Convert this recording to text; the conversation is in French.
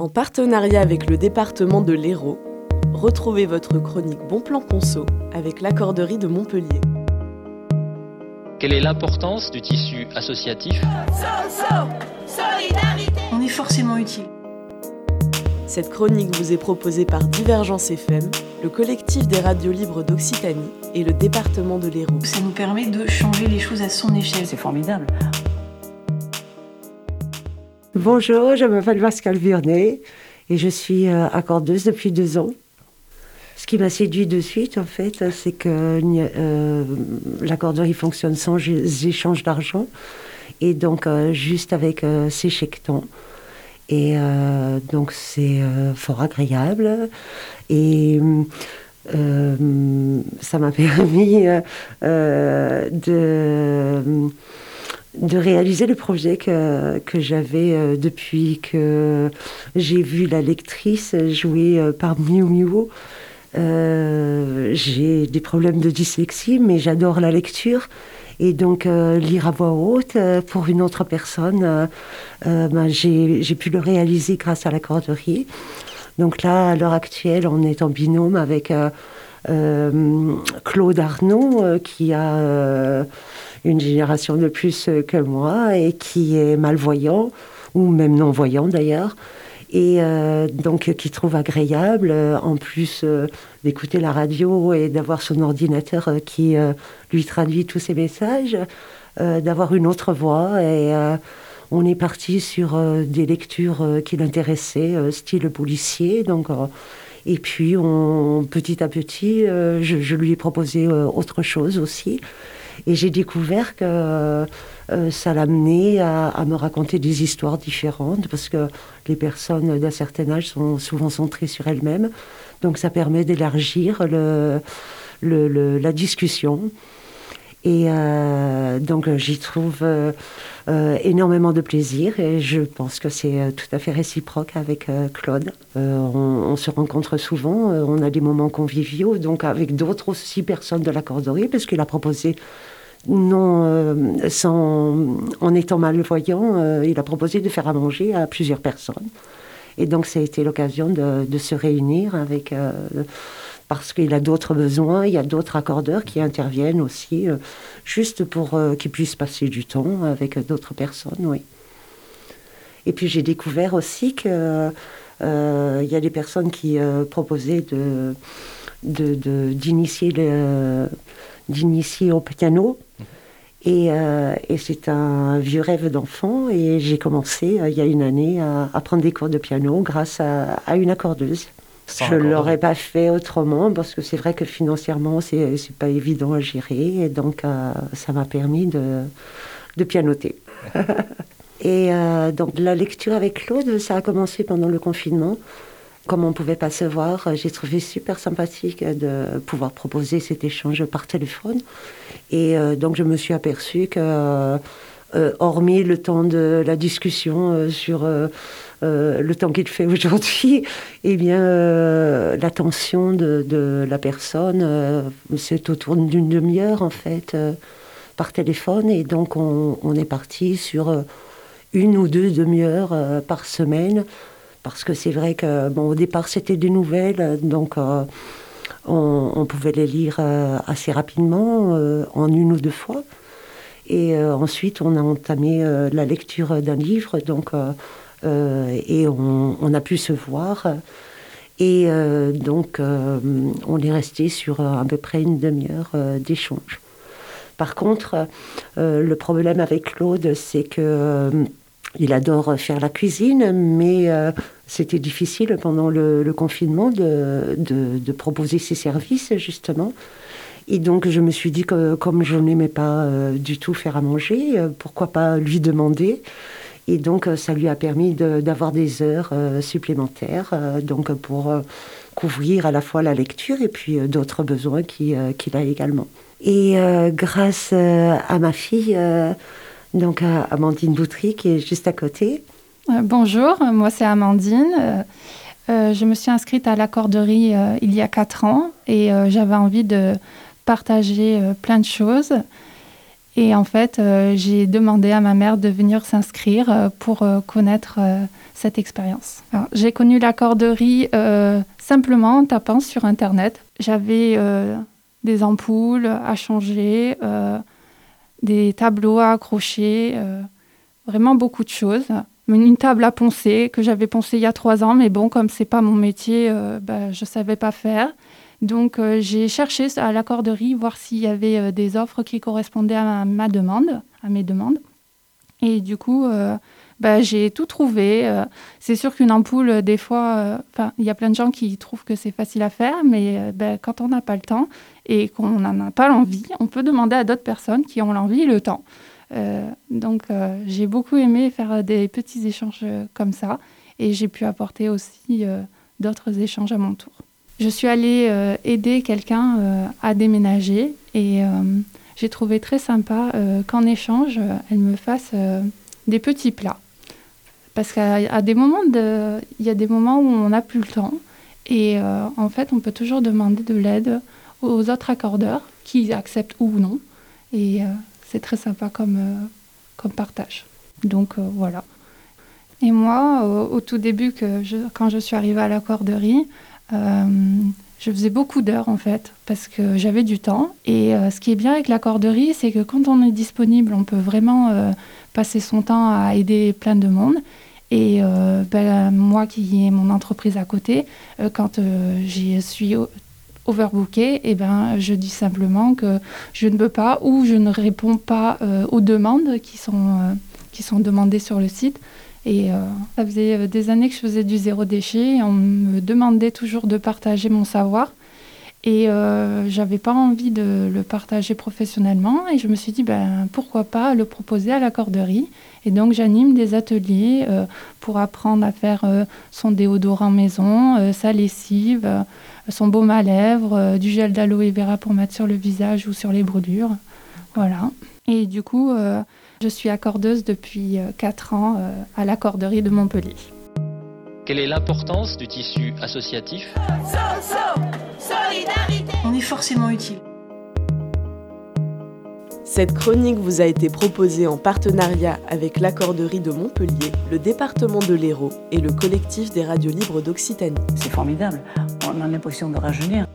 En partenariat avec le département de l'Hérault, retrouvez votre chronique Bon Plan Conso avec l'accorderie de Montpellier. Quelle est l'importance du tissu associatif? On est forcément utile. Cette chronique vous est proposée par Divergence FM, le collectif des radios libres d'Occitanie et le département de l'Hérault. Ça nous permet de changer les choses à son échelle. C'est formidable. Bonjour, je m'appelle Pascal Viernet et je suis euh, accordeuse depuis deux ans. Ce qui m'a séduit de suite, en fait, c'est que euh, l'accorderie fonctionne sans échange d'argent et donc euh, juste avec euh, ses chèques-temps. Et euh, donc c'est fort agréable et ça m'a permis de, de réaliser le projet que, que j'avais euh, depuis que j'ai vu la lectrice jouer euh, par Miu Miu. Euh, j'ai des problèmes de dyslexie, mais j'adore la lecture. Et donc, lire à voix haute pour une autre personne, ben, j'ai pu le réaliser grâce à la corderie. Donc là, à l'heure actuelle, on est en binôme avec Claude Arnaud, qui a une génération de plus euh, que moi et qui est malvoyant, ou même non-voyant d'ailleurs, et euh, donc qui trouve agréable, euh, en plus euh, d'écouter la radio et d'avoir son ordinateur euh, qui euh, lui traduit tous ses messages, euh, d'avoir une autre voix. Et euh, on est parti sur euh, des lectures euh, qui l'intéressaient, euh, style policier. Donc, euh, et puis, petit à petit, euh, je, lui ai proposé euh, autre chose aussi. Et j'ai découvert que euh, ça l'amenait à, à me raconter des histoires différentes, parce que les personnes d'un certain âge sont souvent centrées sur elles-mêmes. Donc ça permet d'élargir la discussion. Et euh, donc j'y trouve euh, euh, énormément de plaisir et je pense que c'est euh, tout à fait réciproque avec euh, Claude. Euh, on, se rencontre souvent, euh, on a des moments conviviaux, donc avec d'autres aussi personnes de la corderie, parce qu'il a proposé, non, euh, sans, en étant malvoyant, euh, il a proposé de faire à manger à plusieurs personnes. Et donc ça a été l'occasion de, se réunir avec... euh, parce qu'il a d'autres besoins, il y a d'autres accordeurs qui interviennent aussi, euh, juste pour euh, qu'ils puissent passer du temps avec d'autres personnes, oui. Et puis j'ai découvert aussi que euh, il y a des personnes qui euh, proposaient de, d'initier au piano. Et, c'est un vieux rêve d'enfant. Et j'ai commencé il y a une année à, à prendre des cours de piano grâce à, à une accordeuse. Je ne l'aurais pas fait autrement parce que c'est vrai que financièrement, c'est c'est pas évident à gérer. Et donc, euh, ça m'a permis de, de pianoter. et euh, donc, la lecture avec Claude, ça a commencé pendant le confinement. Comme on ne pouvait pas se voir, euh, j'ai trouvé super sympathique de pouvoir proposer cet échange par téléphone. Et euh, donc, je me suis aperçue que, euh, hormis le temps de la discussion euh, sur euh, le temps qu'il fait aujourd'hui, eh bien, l'attention de, la personne, c'est autour d'une demi-heure, en fait, par téléphone. Et donc, on, est parti sur une ou deux demi-heures par semaine. Parce que c'est vrai que, bon, au départ, c'était des nouvelles, donc on, pouvait les lire assez rapidement, en une ou deux fois. Et euh, ensuite, on a entamé euh, la lecture d'un livre, donc, euh, et on, a pu se voir. Et donc, on est resté sur à peu près une demi-heure d'échange. Par contre, le problème avec Claude, c'est que il adore faire la cuisine, mais c'était difficile pendant le, confinement de- de proposer ses services, justement. Et donc, je me suis dit que comme je n'aimais pas euh, du tout faire à manger, euh, pourquoi pas lui demander Et donc, euh, ça lui a permis d'avoir des heures supplémentaires, donc pour couvrir à la fois la lecture et puis d'autres besoins qui, qu'il a également. Et grâce à ma fille, donc à Amandine Boutry, qui est juste à côté, bonjour, moi c'est Amandine. Je me suis inscrite à l'accorderie euh, il y a quatre ans et j'avais envie de partager euh, plein de choses. Et en fait, euh, j'ai demandé à ma mère de venir s'inscrire euh, pour connaître cette expérience. J'ai connu la corderie simplement en tapant sur Internet. J'avais des ampoules à changer, des tableaux à accrocher, vraiment beaucoup de choses. Une table à poncer que j'avais poncée il y a trois ans, mais bon, comme c'est pas mon métier, euh, bah, je savais pas faire. Donc euh, j'ai cherché à la corderie voir s'il y avait euh, des offres qui correspondaient à ma, ma demande, à mes demandes. Et du coup, euh, bah, j'ai tout trouvé. C'est sûr qu'une ampoule, des fois, il y a plein de gens qui trouvent que c'est facile à faire, mais bah, quand on n'a pas le temps et qu'on n'en a pas l'envie, on peut demander à d'autres personnes qui ont l'envie et le temps. Donc j'ai beaucoup aimé faire des petits échanges comme ça et j'ai pu apporter aussi d'autres échanges à mon tour. Je suis allée euh, aider quelqu'un euh, à déménager et euh, j'ai trouvé très sympa qu'en échange, elle me fasse des petits plats. Parce qu'à des moments, il y a des moments où on n'a plus le temps et en fait, on peut toujours demander de l'aide aux autres accordeurs qui acceptent ou non. Et c'est très sympa comme, comme partage. Donc voilà. Et moi, au, tout début, quand je suis arrivée à la corderie, euh, je faisais beaucoup d'heures en fait, parce que j'avais du temps. Et euh, ce qui est bien avec la corderie, c'est que quand on est disponible, on peut vraiment euh, passer son temps à aider plein de monde. Et euh, ben, moi qui ai mon entreprise à côté, euh, quand euh, j'y suis overbookée, eh ben, je dis simplement que je ne peux pas ou je ne réponds pas euh, aux demandes qui sont, euh, qui sont demandées sur le site. Et euh, ça faisait euh, des années que je faisais du zéro déchet. et On me demandait toujours de partager mon savoir. Et euh, j'avais pas envie de le partager professionnellement. Et je me suis dit, ben, pourquoi pas le proposer à la corderie. Et donc, j'anime des ateliers euh, pour apprendre à faire son déodorant maison, sa lessive, son baume à lèvres, du gel d'aloe vera pour mettre sur le visage ou sur les brûlures. Voilà. Et du coup, euh, je suis accordeuse depuis 4 ans euh, à la corderie de Montpellier. Quelle est l'importance du tissu associatif? On est forcément utile. Cette chronique vous a été proposée en partenariat avec l'Accorderie de Montpellier, le département de l'Hérault et le collectif des radios libres d'Occitanie. C'est formidable. On a l'impression de rajeunir.